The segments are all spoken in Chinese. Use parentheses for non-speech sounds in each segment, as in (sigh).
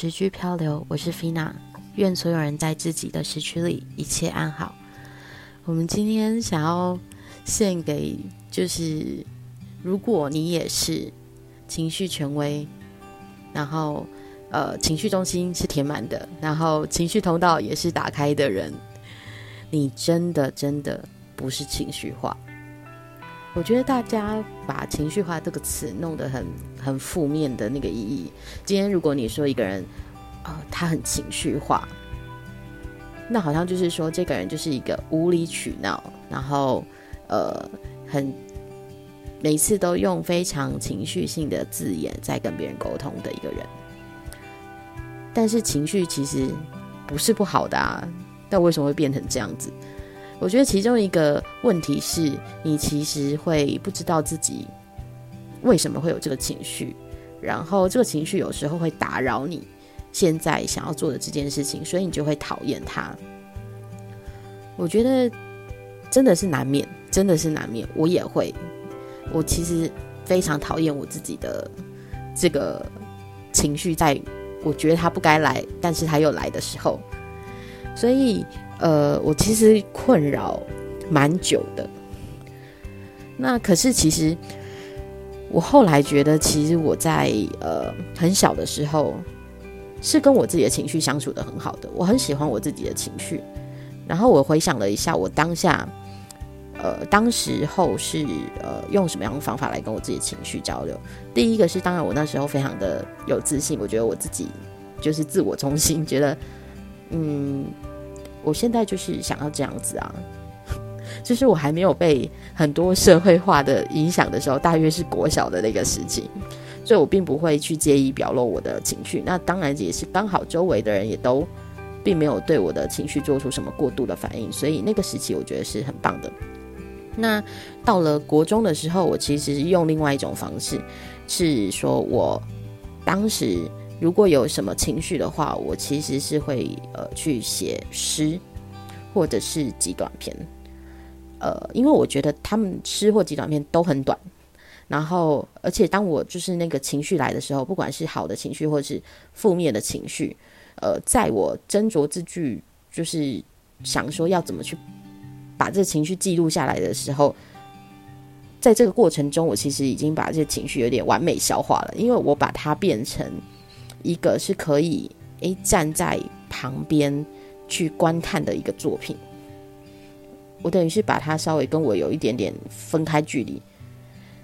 时区漂流，我是 Fina。愿所有人在自己的时区里一切安好。我们今天想要献给，就是如果你也是情绪权威，然后呃情绪中心是填满的，然后情绪通道也是打开的人，你真的真的不是情绪化。我觉得大家把情绪化这个词弄得很很负面的那个意义。今天如果你说一个人，呃，他很情绪化，那好像就是说这个人就是一个无理取闹，然后呃，很每次都用非常情绪性的字眼在跟别人沟通的一个人。但是情绪其实不是不好的啊，但为什么会变成这样子？我觉得其中一个问题是你其实会不知道自己为什么会有这个情绪，然后这个情绪有时候会打扰你现在想要做的这件事情，所以你就会讨厌它。我觉得真的是难免，真的是难免。我也会，我其实非常讨厌我自己的这个情绪，在我觉得他不该来，但是他又来的时候，所以。呃，我其实困扰蛮久的。那可是，其实我后来觉得，其实我在呃很小的时候是跟我自己的情绪相处的很好的。我很喜欢我自己的情绪。然后我回想了一下，我当下呃当时候是呃用什么样的方法来跟我自己的情绪交流？第一个是，当然我那时候非常的有自信，我觉得我自己就是自我中心，觉得嗯。我现在就是想要这样子啊，(laughs) 就是我还没有被很多社会化的影响的时候，大约是国小的那个时期，所以我并不会去介意表露我的情绪。那当然也是刚好周围的人也都并没有对我的情绪做出什么过度的反应，所以那个时期我觉得是很棒的。那到了国中的时候，我其实用另外一种方式，是说我当时。如果有什么情绪的话，我其实是会呃去写诗，或者是极短篇，呃，因为我觉得他们诗或极短篇都很短，然后而且当我就是那个情绪来的时候，不管是好的情绪或是负面的情绪，呃，在我斟酌字句，就是想说要怎么去把这个情绪记录下来的时候，在这个过程中，我其实已经把这些情绪有点完美消化了，因为我把它变成。一个是可以诶站在旁边去观看的一个作品，我等于是把它稍微跟我有一点点分开距离。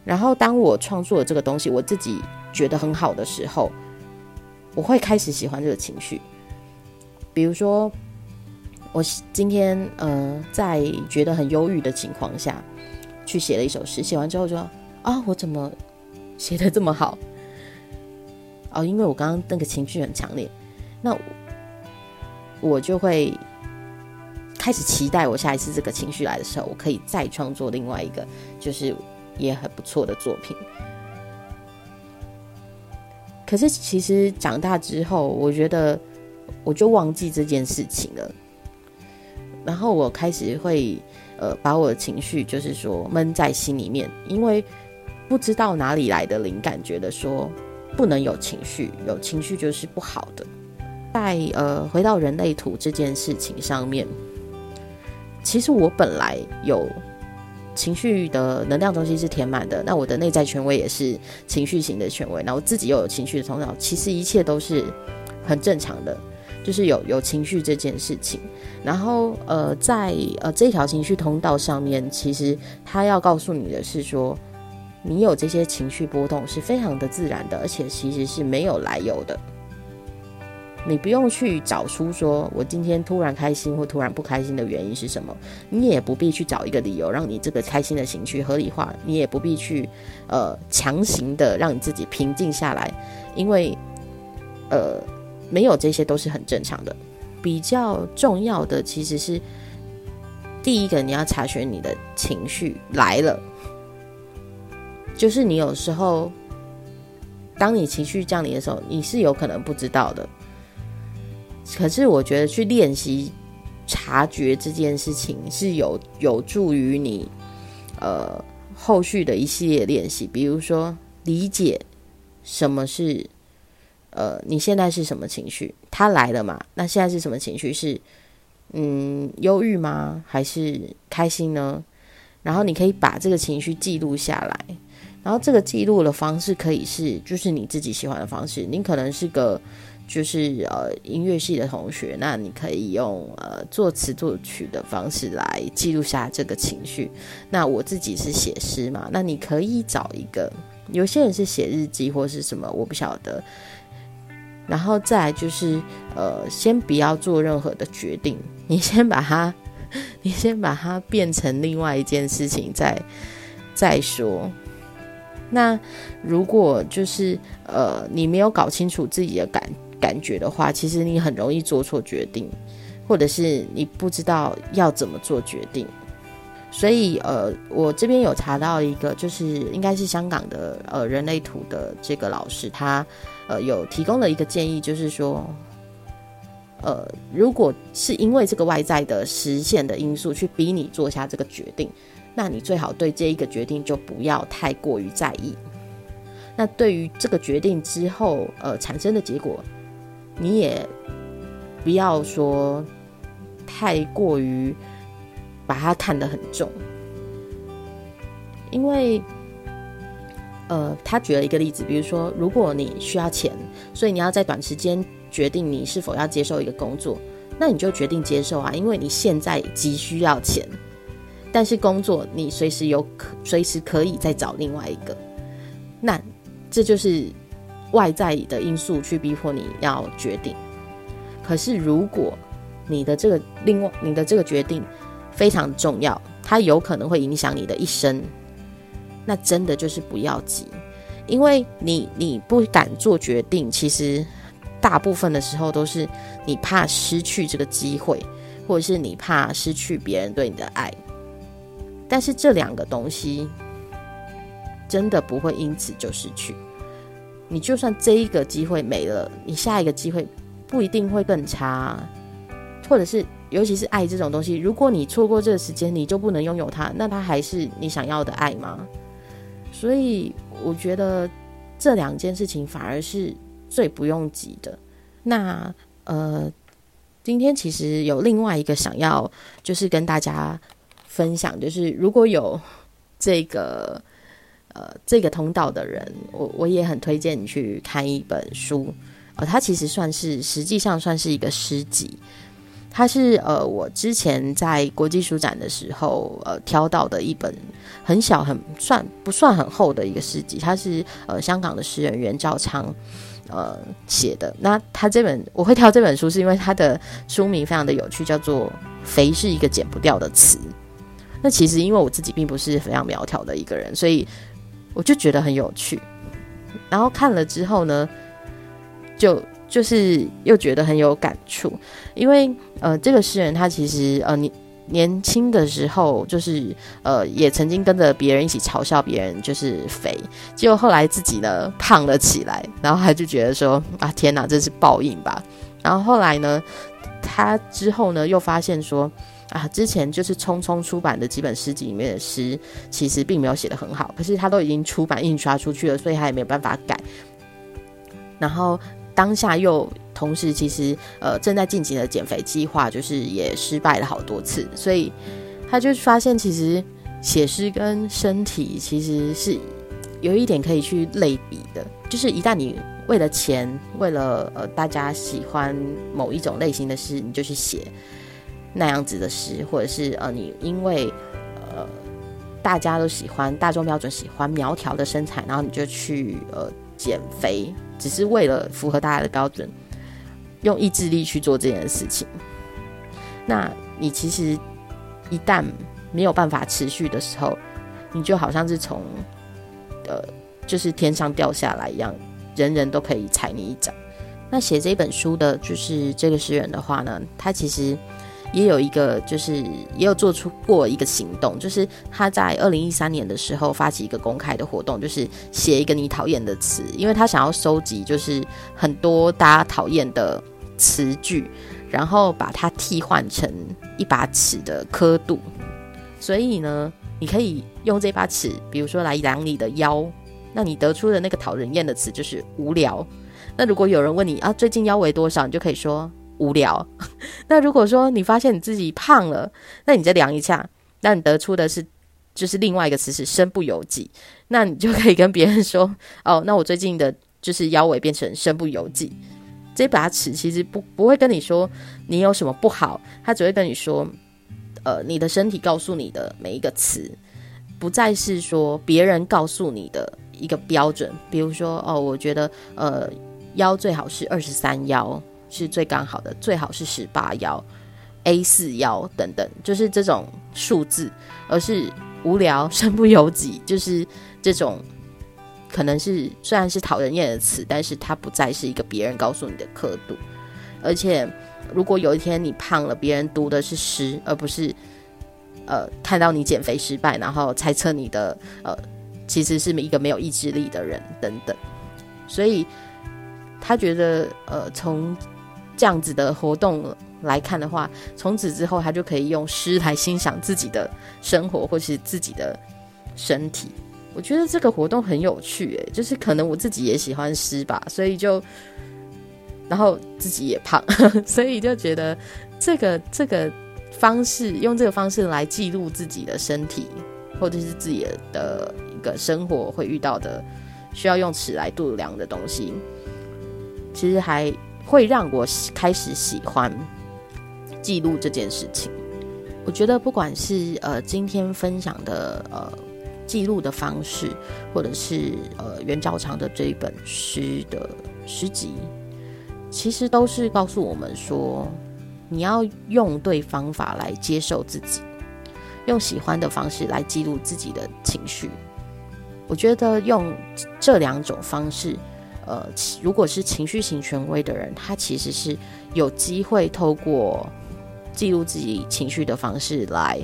然后当我创作的这个东西，我自己觉得很好的时候，我会开始喜欢这个情绪。比如说，我今天呃在觉得很忧郁的情况下去写了一首诗，写完之后说啊，我怎么写的这么好？哦，因为我刚刚那个情绪很强烈，那我就会开始期待，我下一次这个情绪来的时候，我可以再创作另外一个，就是也很不错的作品。可是其实长大之后，我觉得我就忘记这件事情了，然后我开始会呃把我的情绪就是说闷在心里面，因为不知道哪里来的灵感，觉得说。不能有情绪，有情绪就是不好的。在呃，回到人类图这件事情上面，其实我本来有情绪的能量中心是填满的，那我的内在权威也是情绪型的权威，然后自己又有情绪的通道，其实一切都是很正常的，就是有有情绪这件事情。然后呃，在呃这条情绪通道上面，其实他要告诉你的是说。你有这些情绪波动是非常的自然的，而且其实是没有来由的。你不用去找出说我今天突然开心或突然不开心的原因是什么，你也不必去找一个理由让你这个开心的情绪合理化，你也不必去呃强行的让你自己平静下来，因为呃没有这些都是很正常的。比较重要的其实是第一个，你要查询你的情绪来了。就是你有时候，当你情绪降临的时候，你是有可能不知道的。可是我觉得去练习察觉这件事情是有有助于你，呃，后续的一系列练习，比如说理解什么是呃，你现在是什么情绪？他来了嘛？那现在是什么情绪？是嗯，忧郁吗？还是开心呢？然后你可以把这个情绪记录下来。然后这个记录的方式可以是，就是你自己喜欢的方式。你可能是个就是呃音乐系的同学，那你可以用呃作词作曲的方式来记录下这个情绪。那我自己是写诗嘛，那你可以找一个，有些人是写日记或是什么，我不晓得。然后再就是呃，先不要做任何的决定，你先把它，(laughs) 你先把它变成另外一件事情，再再说。那如果就是呃，你没有搞清楚自己的感感觉的话，其实你很容易做错决定，或者是你不知道要怎么做决定。所以呃，我这边有查到一个，就是应该是香港的呃人类图的这个老师，他呃有提供了一个建议，就是说，呃，如果是因为这个外在的实现的因素去逼你做下这个决定。那你最好对这一个决定就不要太过于在意。那对于这个决定之后呃产生的结果，你也不要说太过于把它看得很重。因为呃，他举了一个例子，比如说，如果你需要钱，所以你要在短时间决定你是否要接受一个工作，那你就决定接受啊，因为你现在急需要钱。但是工作你随时有可随时可以再找另外一个，那这就是外在的因素去逼迫你要决定。可是如果你的这个另外你的这个决定非常重要，它有可能会影响你的一生，那真的就是不要急，因为你你不敢做决定，其实大部分的时候都是你怕失去这个机会，或者是你怕失去别人对你的爱。但是这两个东西真的不会因此就失去。你就算这一个机会没了，你下一个机会不一定会更差。或者是，尤其是爱这种东西，如果你错过这个时间，你就不能拥有它，那它还是你想要的爱吗？所以，我觉得这两件事情反而是最不用急的。那呃，今天其实有另外一个想要，就是跟大家。分享就是，如果有这个呃这个通道的人，我我也很推荐你去看一本书呃，它其实算是实际上算是一个诗集，它是呃我之前在国际书展的时候呃挑到的一本很小很算不算很厚的一个诗集，它是呃香港的诗人袁兆昌呃写的。那他这本我会挑这本书，是因为它的书名非常的有趣，叫做《肥是一个剪不掉的词》。那其实因为我自己并不是非常苗条的一个人，所以我就觉得很有趣。然后看了之后呢，就就是又觉得很有感触，因为呃，这个诗人他其实呃年年轻的时候就是呃也曾经跟着别人一起嘲笑别人就是肥，结果后来自己呢胖了起来，然后他就觉得说啊天哪，这是报应吧。然后后来呢，他之后呢又发现说。啊，之前就是匆匆出版的几本诗集里面的诗，其实并没有写的很好，可是他都已经出版印刷出去了，所以他也没有办法改。然后当下又同时，其实呃正在进行的减肥计划，就是也失败了好多次，所以他就发现，其实写诗跟身体其实是有一点可以去类比的，就是一旦你为了钱，为了呃大家喜欢某一种类型的诗，你就去写。那样子的诗，或者是呃，你因为呃大家都喜欢大众标准喜欢苗条的身材，然后你就去呃减肥，只是为了符合大家的标准，用意志力去做这件事情。那你其实一旦没有办法持续的时候，你就好像是从呃就是天上掉下来一样，人人都可以踩你一脚。那写这本书的就是这个诗人的话呢，他其实。也有一个，就是也有做出过一个行动，就是他在二零一三年的时候发起一个公开的活动，就是写一个你讨厌的词，因为他想要收集就是很多大家讨厌的词句，然后把它替换成一把尺的刻度。所以呢，你可以用这把尺，比如说来量你的腰，那你得出的那个讨人厌的词就是无聊。那如果有人问你啊，最近腰围多少，你就可以说无聊。(laughs) 那如果说你发现你自己胖了，那你再量一下，那你得出的是就是另外一个词是身不由己，那你就可以跟别人说 (laughs) 哦，那我最近的就是腰围变成身不由己。这把尺其实不不会跟你说你有什么不好，他只会跟你说，呃，你的身体告诉你的每一个词，不再是说别人告诉你的一个标准。比如说，哦，我觉得呃腰最好是二十三腰是最刚好的，最好是十八幺、A 四幺等等，就是这种数字，而是无聊、身不由己，就是这种。可能是虽然是讨人厌的词，但是它不再是一个别人告诉你的刻度。而且，如果有一天你胖了，别人读的是诗，而不是呃看到你减肥失败，然后猜测你的呃其实是一个没有意志力的人等等。所以他觉得呃从这样子的活动来看的话，从此之后他就可以用诗来欣赏自己的生活或是自己的身体。我觉得这个活动很有趣，诶，就是可能我自己也喜欢诗吧，所以就，然后自己也胖，(laughs) 所以就觉得这个这个方式，用这个方式来记录自己的身体，或者是自己的一个生活会遇到的需要用尺来度量的东西，其实还会让我开始喜欢记录这件事情。我觉得不管是呃今天分享的呃。记录的方式，或者是呃袁兆长的这一本诗的诗集，其实都是告诉我们说，你要用对方法来接受自己，用喜欢的方式来记录自己的情绪。我觉得用这两种方式，呃，如果是情绪型权威的人，他其实是有机会透过记录自己情绪的方式来。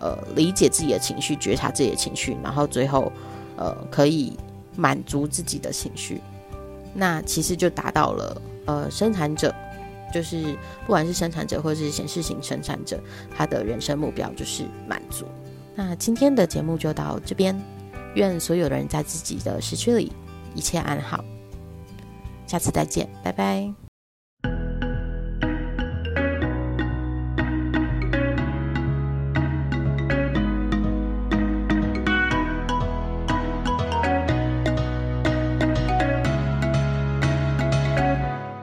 呃，理解自己的情绪，觉察自己的情绪，然后最后，呃，可以满足自己的情绪，那其实就达到了呃，生产者，就是不管是生产者或是显示型生产者，他的人生目标就是满足。那今天的节目就到这边，愿所有的人在自己的时区里一切安好，下次再见，拜拜。